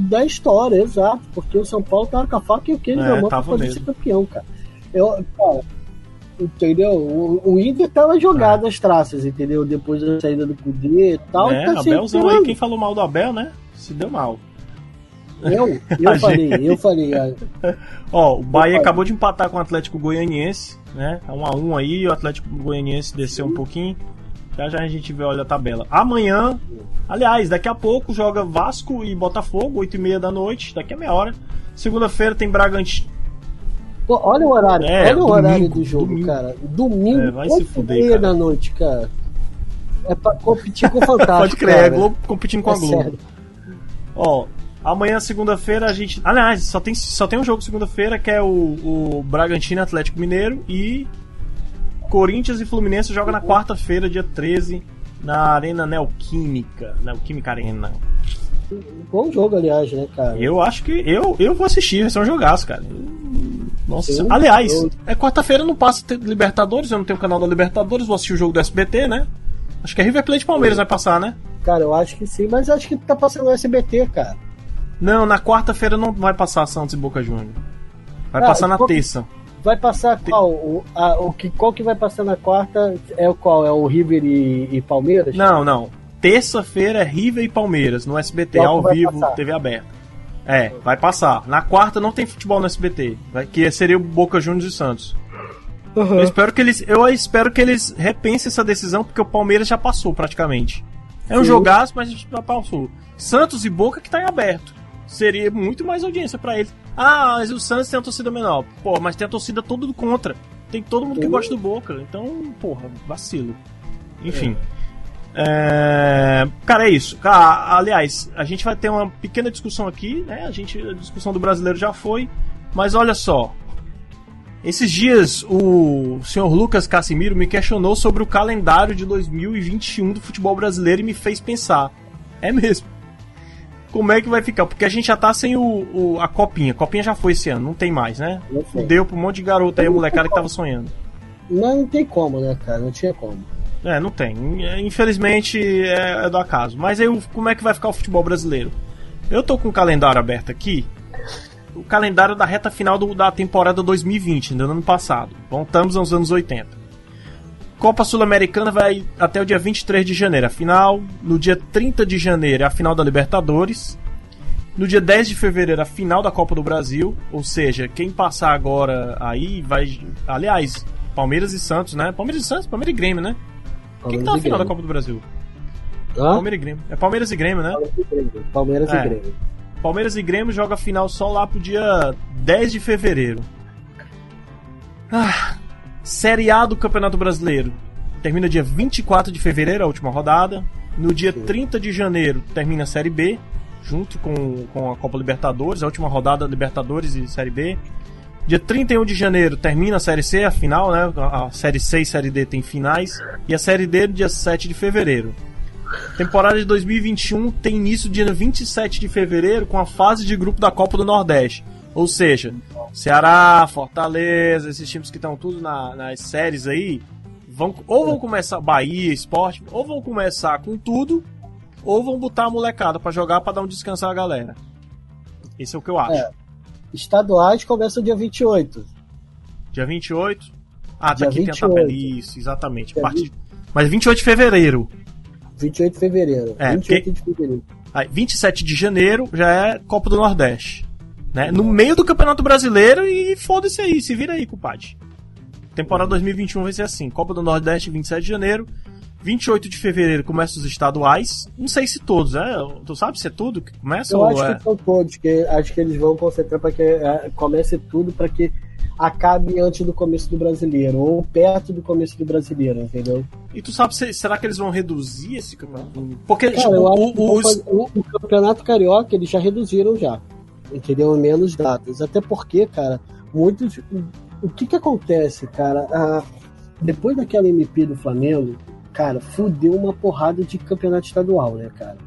da história, exato. Porque o São Paulo tava com a faca e o queijo é, na mão pra poder mesmo. ser campeão, cara. Eu, cara, entendeu? O, o Inter tava jogado é. as traças, entendeu? Depois da saída do Cudê e tal. É, tá Abelzão aí, quem falou mal do Abel, né? Se deu mal. Eu? Eu falei, eu falei. Ó, o Bahia acabou de empatar com o Atlético Goianiense, né? É um a um aí, o Atlético Goianiense desceu um pouquinho. Já já a gente vê, olha a tabela. Amanhã, aliás, daqui a pouco joga Vasco e Botafogo, 8 e meia da noite, daqui a meia hora. Segunda-feira tem Bragantino. olha o horário, é, olha domingo, o horário do jogo, domingo. cara. Domingo, é, vai 8 se fuder, cara. da noite, cara. É pra competir com o Fantástico. Pode crer, cara. é Globo competindo com é a Globo. Sério. Ó, Amanhã, segunda-feira, a gente. Aliás, só tem, só tem um jogo segunda-feira que é o, o Bragantino Atlético Mineiro e Corinthians e Fluminense joga na quarta-feira, dia 13, na Arena Neoquímica. Neoquímica Arena. Bom jogo, aliás, né, cara? Eu acho que. Eu, eu vou assistir, vai ser um jogaço, cara. Nossa, Sim, aliás, eu... é quarta-feira não passa Libertadores, eu não tenho o canal da Libertadores, vou assistir o jogo do SBT, né? Acho que é River Plate Palmeiras vai passar, né? Cara, eu acho que sim, mas acho que tá passando o SBT, cara. Não, na quarta-feira não vai passar Santos e Boca Juniors. Vai ah, passar na terça. Vai passar qual? O, a, o que, qual que vai passar na quarta é o qual? É o River e, e Palmeiras? Não, não. Terça-feira é River e Palmeiras no SBT, qual ao vivo, passar? TV aberta. É, vai passar. Na quarta não tem futebol no SBT, vai, que seria o Boca Juniors e Santos. Uhum. Eu espero que eles, eu espero que eles repensem essa decisão porque o Palmeiras já passou praticamente. É um Sim. jogaço, mas já passou. Santos e Boca que tá em aberto. Seria muito mais audiência para eles. Ah, mas o Santos tem a torcida menor. Pô, mas tem a torcida todo contra. Tem todo mundo que gosta do Boca. Então, porra, vacilo. Enfim. É. É... Cara, é isso. Cara, aliás, a gente vai ter uma pequena discussão aqui, né? A gente, a discussão do brasileiro já foi, mas olha só. Esses dias o senhor Lucas Casimiro me questionou sobre o calendário de 2021 do futebol brasileiro e me fez pensar. É mesmo. Como é que vai ficar? Porque a gente já tá sem o, o a copinha. A copinha já foi esse ano, não tem mais, né? Deu pra um monte de garoto aí, a molecada que tava sonhando. Não, não tem como, né, cara? Não tinha como. É, não tem. Infelizmente é, é do acaso. Mas aí como é que vai ficar o futebol brasileiro? Eu tô com o calendário aberto aqui. O calendário da reta final do, da temporada 2020, do ano passado. Voltamos aos anos 80. Copa Sul-Americana vai até o dia 23 de janeiro. A final, no dia 30 de janeiro, é a final da Libertadores. No dia 10 de fevereiro, a final da Copa do Brasil. Ou seja, quem passar agora aí vai. Aliás, Palmeiras e Santos, né? Palmeiras e Santos, Palmeiras e Grêmio, né? Quem que tá na final da Copa do Brasil? Hã? Palmeiras e Grêmio. É Palmeiras e Grêmio, né? Palmeiras e é. Grêmio. Palmeiras e Grêmio joga a final só lá pro dia 10 de fevereiro. Ah, Série A do Campeonato Brasileiro. Termina dia 24 de fevereiro, a última rodada. No dia Sim. 30 de janeiro termina a Série B, junto com, com a Copa Libertadores, a última rodada Libertadores e Série B. Dia 31 de janeiro termina a Série C, a final, né? A Série C e Série D tem finais. E a Série D no dia 7 de fevereiro. Temporada de 2021 tem início dia 27 de fevereiro com a fase de grupo da Copa do Nordeste. Ou seja, Ceará, Fortaleza, esses times que estão tudo na, nas séries aí, vão, ou vão começar Bahia, Esporte, ou vão começar com tudo, ou vão botar a molecada para jogar para dar um descanso à galera. Esse é o que eu acho. É. Estaduais começam dia 28. Dia 28? Ah, tá aqui 28. tem a tabela. Isso, exatamente. Parte... Mas 28 de fevereiro. 28 de fevereiro. É, 28 porque... de fevereiro. Aí, 27 de janeiro já é Copa do Nordeste. Né? No meio do Campeonato Brasileiro e foda-se aí, se vira aí, compadre. Temporada 2021 vai ser assim: Copa do Nordeste, 27 de janeiro. 28 de fevereiro começa os estaduais. Não sei se todos, né? Tu sabe se é tudo que começa? Eu acho é... que são todos, que acho que eles vão concentrar para que é, comece tudo para que acabe antes do começo do brasileiro, ou perto do começo do brasileiro, entendeu? E tu sabe, se, será que eles vão reduzir esse campeonato? Porque Cara, tipo, o, os... o, o, campeonato carioca eles já reduziram já, entendeu? Menos datas. Até porque, cara, muitos. O que que acontece, cara? Ah, depois daquela MP do Flamengo, cara, fudeu uma porrada de campeonato estadual, né, cara?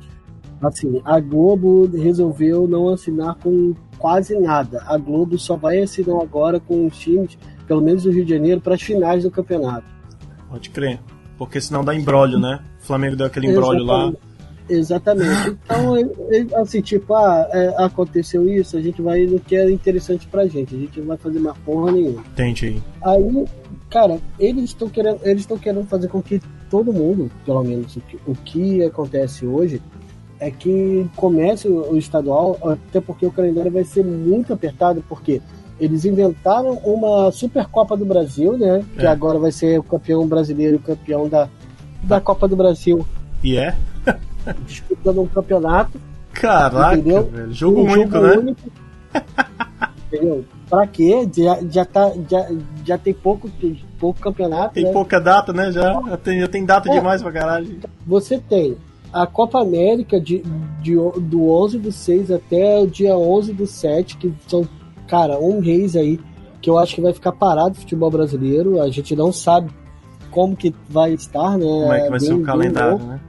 Assim, a Globo resolveu não assinar com quase nada. A Globo só vai assinar agora com os times, pelo menos do Rio de Janeiro, para as finais do campeonato. Pode crer. Porque senão dá embrólio, né? O Flamengo deu aquele embrólio lá. Exatamente. Então, assim, tipo, ah, é, aconteceu isso, a gente vai no que é interessante pra gente. A gente não vai fazer mais porra nenhuma. Entendi. Aí, cara, eles estão querendo, eles estão querendo fazer com que todo mundo, pelo menos o que, o que acontece hoje, é que comece o estadual, até porque o calendário vai ser muito apertado, porque eles inventaram uma Supercopa do Brasil, né? Que é. agora vai ser o campeão brasileiro, o campeão da, da Copa do Brasil. E é? disputando um campeonato. Caraca, entendeu? velho. Jogo um único, jogo né? Único, entendeu? Pra quê? Já, já, tá, já, já tem pouco, pouco campeonato. Tem né? pouca data, né? Já, já, tem, já tem data é, demais pra caralho. Você tem a Copa América de, de, do 11 do 6 até o dia 11 do 7, que são, cara, um mês aí, que eu acho que vai ficar parado o futebol brasileiro. A gente não sabe como que vai estar, né? Como é que vai bem, ser o calendário, né?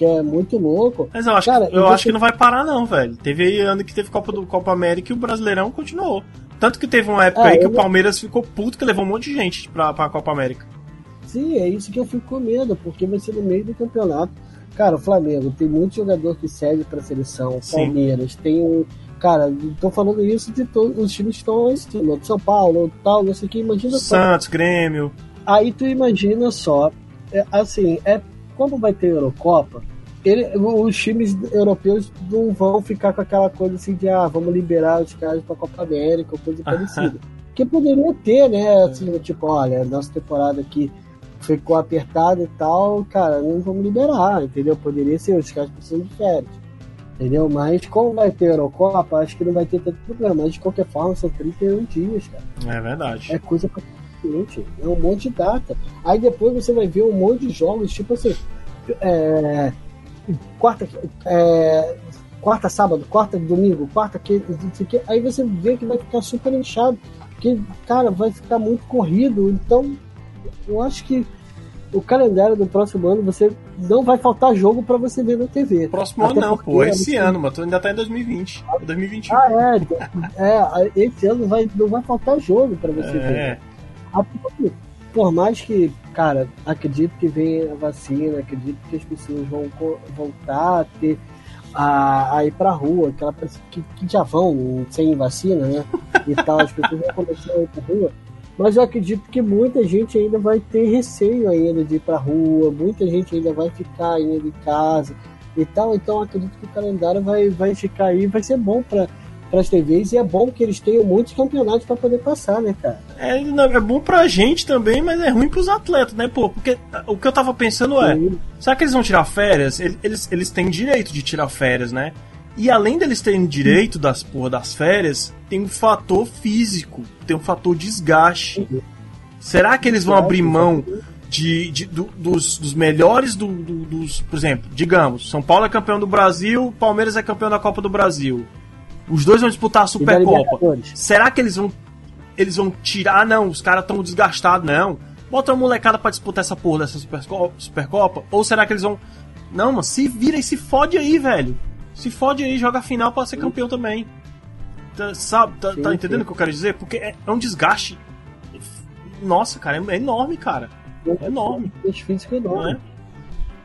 Que é muito louco. Mas eu acho, cara, que, eu acho que não vai parar, não, velho. Teve aí ano que teve Copa do Copa América e o Brasileirão continuou. Tanto que teve uma época é, aí que o Palmeiras ficou puto que levou um monte de gente pra, pra Copa América. Sim, é isso que eu fico com medo, porque vai ser no meio do campeonato. Cara, o Flamengo tem muito jogador que serve pra seleção. Sim. Palmeiras tem um. Cara, tô falando isso de todos os times que estão lá em cima. São Paulo, tal, não sei o que. Imagina Santos, só. Grêmio. Aí tu imagina só. É, assim, é como vai ter Eurocopa, ele, os times europeus não vão ficar com aquela coisa assim de ah, vamos liberar os caras pra Copa América ou coisa parecida. que poderia ter, né? Assim, tipo, olha, nossa temporada aqui ficou apertada e tal, cara, não vamos liberar, entendeu? Poderia ser, os caras precisam de férias. Entendeu? Mas como vai ter Eurocopa, acho que não vai ter tanto problema. Mas de qualquer forma, são 31 dias, cara. É verdade. É coisa pra É um monte de data. Aí depois você vai ver um monte de jogos, tipo assim. É, quarta, é, quarta, sábado, quarta, domingo, quarta, que, que, aí você vê que vai ficar super inchado. Que, cara, vai ficar muito corrido. Então, eu acho que o calendário do próximo ano você não vai faltar jogo para você ver na TV. Próximo Até ano não, pô, esse ano, mas tu ainda tá em 2020. É 2021. Ah, é, é, esse ano vai, não vai faltar jogo para você é. ver. Por mais que, cara, acredito que venha a vacina, acredito que as pessoas vão voltar a ter a, a ir pra rua, que, que, que já vão sem vacina, né? E tal, as pessoas vão começar a ir pra rua mas eu acredito que muita gente ainda vai ter receio ainda de ir pra rua, muita gente ainda vai ficar ainda em casa e tal. Então acredito que o calendário vai, vai ficar aí, vai ser bom para para as TVs e é bom que eles tenham muitos campeonatos para poder passar, né, cara? É, é bom pra gente também, mas é ruim pros atletas, né, pô? Porque o que eu tava pensando é, Sim. será que eles vão tirar férias? Eles, eles têm direito de tirar férias, né? E além deles terem direito das porra das férias, tem um fator físico, tem um fator desgaste. Será que eles vão abrir mão de, de do, dos, dos, melhores do, do, dos. Por exemplo, digamos, São Paulo é campeão do Brasil, Palmeiras é campeão da Copa do Brasil. Os dois vão disputar a Supercopa. Será que eles vão. Eles vão tirar? Não, os caras estão desgastados, não. Bota uma molecada para disputar essa porra dessa Supercopa, Supercopa? Ou será que eles vão. Não, mano, se vira e se fode aí, velho. Se fode aí, joga a final pra ser campeão também. Tá, sabe, tá, sim, tá entendendo o que eu quero dizer? Porque é, é um desgaste. Nossa, cara, é, é enorme, cara. É enorme. É enorme.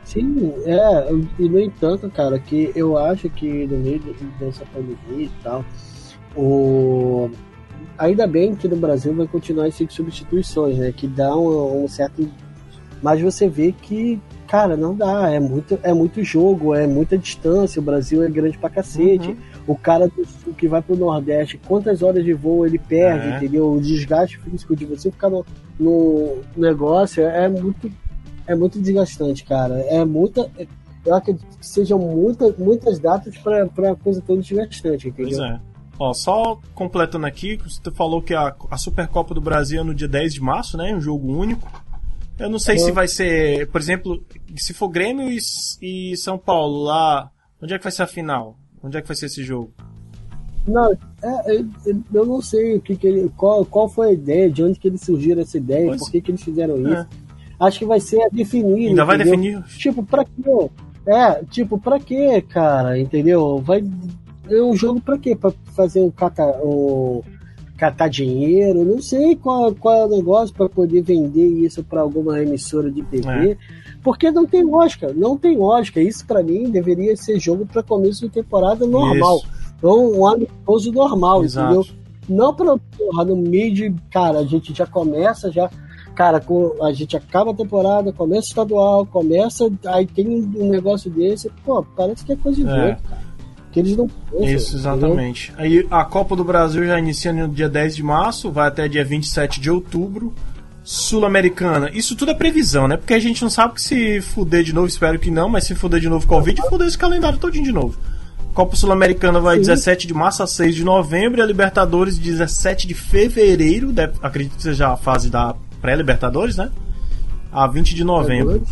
Sim, é, e no entanto, cara, que eu acho que no meio dessa pandemia e tal, o... ainda bem que no Brasil vai continuar essas substituições, né? Que dá um, um certo. Mas você vê que cara, não dá. É muito, é muito jogo, é muita distância. O Brasil é grande pra cacete. Uhum. O cara do sul que vai pro Nordeste, quantas horas de voo ele perde, é. entendeu? O desgaste físico de você ficar no, no negócio é muito, é muito desgastante, cara. É muita. Eu acredito que sejam muita, muitas datas pra, pra coisa toda desgastante, entendeu? Pois é. Ó, só completando aqui, você falou que a, a Supercopa do Brasil é no dia 10 de março, né? Um jogo único. Eu não sei se vai ser, por exemplo, se for Grêmio e, e, São Paulo lá, onde é que vai ser a final? Onde é que vai ser esse jogo? Não, é, é, eu não sei o que, que ele, qual, qual foi a ideia, de onde que eles surgiram essa ideia, pois. por que, que eles fizeram é. Acho que vai ser a definir. Ainda entendeu? vai definir? Tipo, pra quê? É, tipo, pra quê, cara? Entendeu? Vai. É um jogo pra quê? Pra fazer um cata. Um, catar dinheiro, não sei qual, qual é o negócio para poder vender isso para alguma emissora de TV, é. porque não tem lógica, não tem lógica. Isso para mim deveria ser jogo para começo de temporada normal, então um amistoso normal, Exato. entendeu? Não para porra, no meio de, cara, a gente já começa já cara, a gente acaba a temporada, começa estadual, começa, aí tem um negócio desse, pô, parece que é coisa de é. cara que eles não pensam, Isso, exatamente. Entendeu? Aí a Copa do Brasil já inicia no dia 10 de março, vai até dia 27 de outubro. Sul-Americana, isso tudo é previsão, né? Porque a gente não sabe que se fuder de novo, espero que não, mas se fuder de novo Covid, fuder esse calendário todinho de novo. Copa Sul-Americana vai Sim. 17 de março a 6 de novembro e a Libertadores 17 de fevereiro, deve, acredito que seja a fase da pré-Libertadores, né? A 20 de novembro.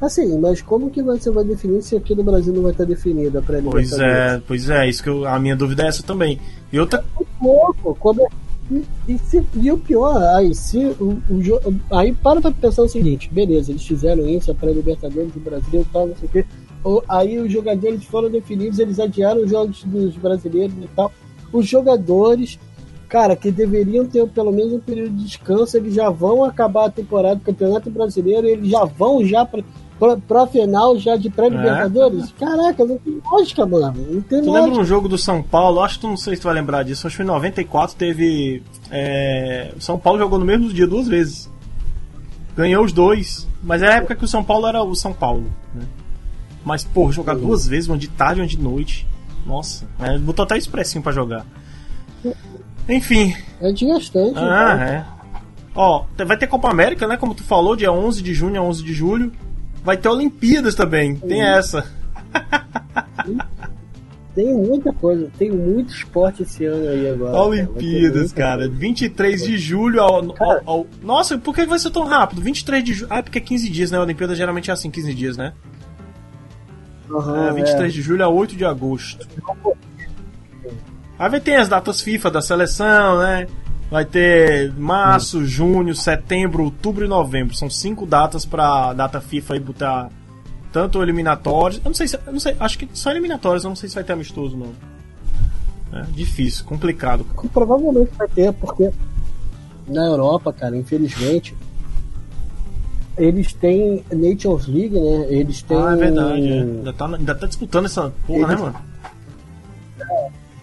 Assim, mas como que você vai definir se aqui no Brasil não vai estar definida a pré Pois é, pois é, isso que eu, a minha dúvida é essa também. E outra. Pouco, como é, e, e, se, e o pior, aí, se o, o, aí para pra pensar o seguinte, beleza, eles fizeram isso, a pré-libertadores do Brasil e tal, não sei o quê. Aí os jogadores foram definidos, eles adiaram os jogos dos brasileiros e tal. Os jogadores, cara, que deveriam ter pelo menos um período de descanso, eles já vão acabar a temporada do Campeonato Brasileiro, eles já vão já para pra, pra final já de pré-libertadores? É. Caraca, não tem lógica, mano. Não tem tu lógica. lembra um jogo do São Paulo? Acho que tu não sei se tu vai lembrar disso. Acho que em 94 teve. É, o São Paulo jogou no mesmo dia duas vezes. Ganhou os dois. Mas é a época que o São Paulo era o São Paulo. Né? Mas, pô, jogar uhum. duas vezes, uma de tarde e uma de noite. Nossa, é, botou até expressinho para jogar. Enfim. É desgastante. Ah, então. é. Ó, vai ter Copa América, né? Como tu falou, dia 11 de junho a 11 de julho. Vai ter Olimpíadas também, tem essa. Tem muita coisa, tem muito esporte esse ano aí agora. Olimpíadas, cara. 23 de julho ao, ao, ao, Nossa, por que vai ser tão rápido? 23 de julho. Ah, é porque é 15 dias, né? A Olimpíada geralmente é assim, 15 dias, né? Uhum, é, 23 é. de julho a 8 de agosto. Aí vai ter as datas FIFA da seleção, né? Vai ter março, hum. junho, setembro, outubro e novembro. São cinco datas pra data FIFA aí botar tanto eliminatórios. Eu não sei se. Eu não sei, acho que só eliminatórios, eu não sei se vai ter amistoso, não. É difícil, complicado. Provavelmente vai ter, porque na Europa, cara, infelizmente, eles têm Nations League, né? Eles têm. Ah, é verdade. É. Ainda, tá, ainda tá disputando essa porra, né, eles... né, mano?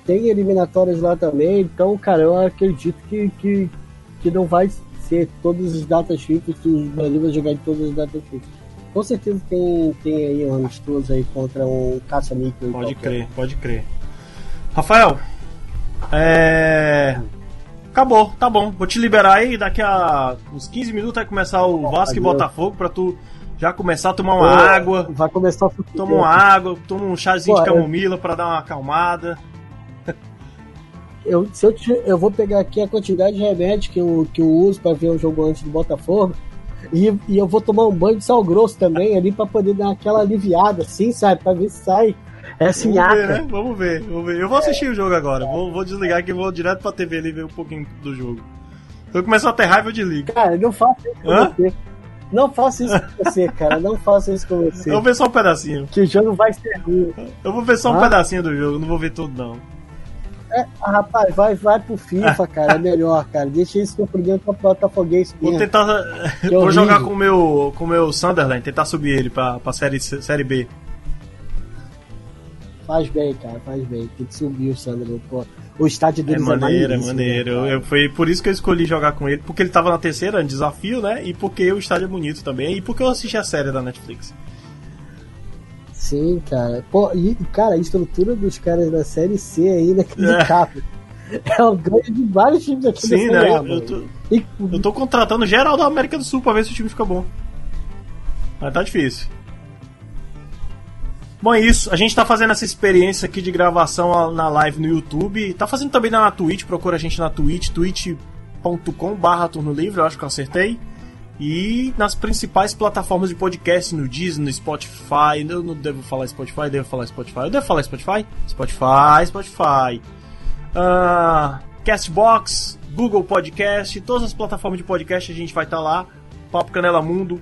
Tem eliminatórias lá também, então, cara, eu acredito que, que, que não vai ser todas as datas FIFA, que o Brasil vai jogar em todas as datas FIFA. Com certeza tem, tem aí um amistoso aí contra um caça-níquel. Pode crer, pode crer. Rafael, é. Acabou, tá bom. Vou te liberar aí. Daqui a uns 15 minutos vai começar o Vasco e Botafogo pra tu já começar a tomar uma Pô, água. Vai começar a Toma uma água, toma um chazinho Pô, de camomila é... pra dar uma acalmada eu, se eu, eu vou pegar aqui a quantidade de remédios que eu, que eu uso para ver o jogo antes do Botafogo. E, e eu vou tomar um banho de sal grosso também ali para poder dar aquela aliviada, assim, sabe? Pra ver se sai essa vamos ver, né? vamos ver, vamos ver. Eu vou assistir é. o jogo agora. Vou, vou desligar aqui e vou direto pra TV ali ver um pouquinho do jogo. Se eu começar a ter raiva, eu desligo. Cara, não faça isso com Hã? você. Não faça isso com você, cara. Não faça isso com você. Eu vou ver só um pedacinho. Que o jogo vai ser ruim. Eu vou ver só um pedacinho do jogo, não vou ver tudo não. É, rapaz, vai, vai pro FIFA, cara, é melhor, cara. Deixa isso programa pra Botafoguense. Vou tentar. vou jogar com o meu, com meu Sunderland, tentar subir ele pra, pra série, série B. Faz bem, cara, faz bem. Tem que subir o Sunderland, pô. O estádio dele é maneiro, é maneiro. Né, eu, foi por isso que eu escolhi jogar com ele, porque ele tava na terceira, desafio, né? E porque o estádio é bonito também, e porque eu assisti a série da Netflix. Sim, cara. Pô, e, cara, a estrutura dos caras da série C é inacreditável. É, é o ganho de vários times aqui Sim, né? eu, tô, e... eu tô contratando geral da América do Sul pra ver se o time fica bom. Mas tá difícil. Bom, é isso. A gente tá fazendo essa experiência aqui de gravação na live no YouTube. Tá fazendo também na Twitch. Procura a gente na Twitch, twitch.com/barra turno livre. Eu acho que eu acertei. E nas principais plataformas de podcast, no Disney, no Spotify. Eu não devo falar Spotify, devo falar Spotify. Eu devo falar Spotify? Spotify, Spotify. Uh, Castbox, Google Podcast, todas as plataformas de podcast a gente vai estar tá lá. Papo Canela Mundo.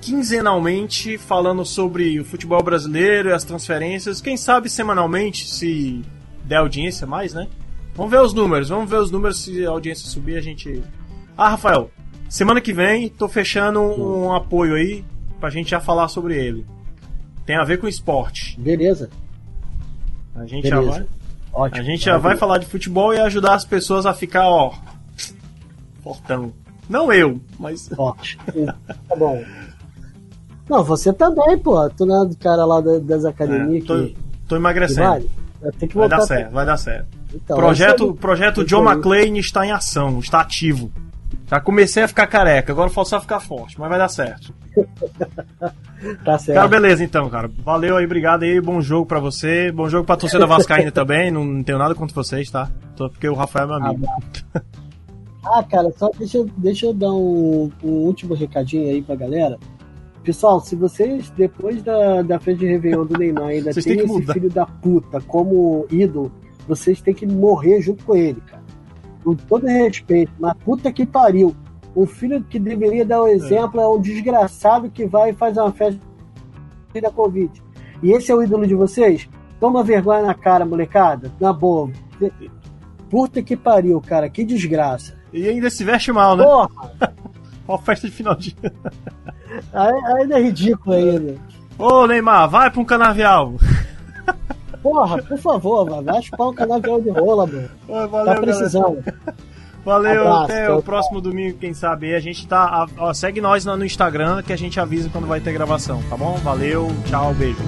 Quinzenalmente falando sobre o futebol brasileiro e as transferências. Quem sabe semanalmente, se der audiência mais, né? Vamos ver os números, vamos ver os números. Se a audiência subir, a gente. Ah, Rafael, Semana que vem, tô fechando um, apoio aí pra gente já falar sobre ele. Tem a ver com esporte. Beleza. A gente Beleza. já vai. Ótimo. A gente já vai falar de futebol e ajudar as pessoas a ficar, ó. Fortão. Não eu, mas. Forte. tá bom. Não, você também, pô. Tu não é do cara lá das academias é, tô, que. Tô emagrecendo. Vale. vai dar certo, vai dar certo. Então, projeto projeto John McClane está em ação, está ativo. Já comecei a ficar careca, agora falta só ficar forte, mas vai dar certo. tá certo. Cara, beleza então, cara. Valeu aí, obrigado aí, bom jogo pra você. Bom jogo pra torcida vascaína também, não, não tenho nada contra vocês, tá? Só porque o Rafael é meu amigo. Ah, ah cara, só deixa, deixa eu dar um, um, último recadinho aí pra galera. Pessoal, se vocês, depois da, da festa de Réveillon do Neymar, ainda tem esse mudar. filho da puta como ídolo, vocês têm que morrer junto com ele, cara com todo respeito, mas puta que pariu. O filho que deveria dar o exemplo é, é um desgraçado que vai e faz uma festa da Covid. E esse é o ídolo de vocês? Toma vergonha na cara, molecada. Na boa. Puta que pariu, cara. Que desgraça. E ainda se veste mal, né? Porra! Uma festa de final de Ainda é ridículo ainda. Ô, Neymar, vai pra um canavial. Porra, por favor, vai chupar um canavial de rola, mano. Valeu, tá precisando. Valeu, Abraço, até o próximo domingo, quem sabe. A gente tá. Ó, segue nós no Instagram que a gente avisa quando vai ter gravação, tá bom? Valeu, tchau, beijo.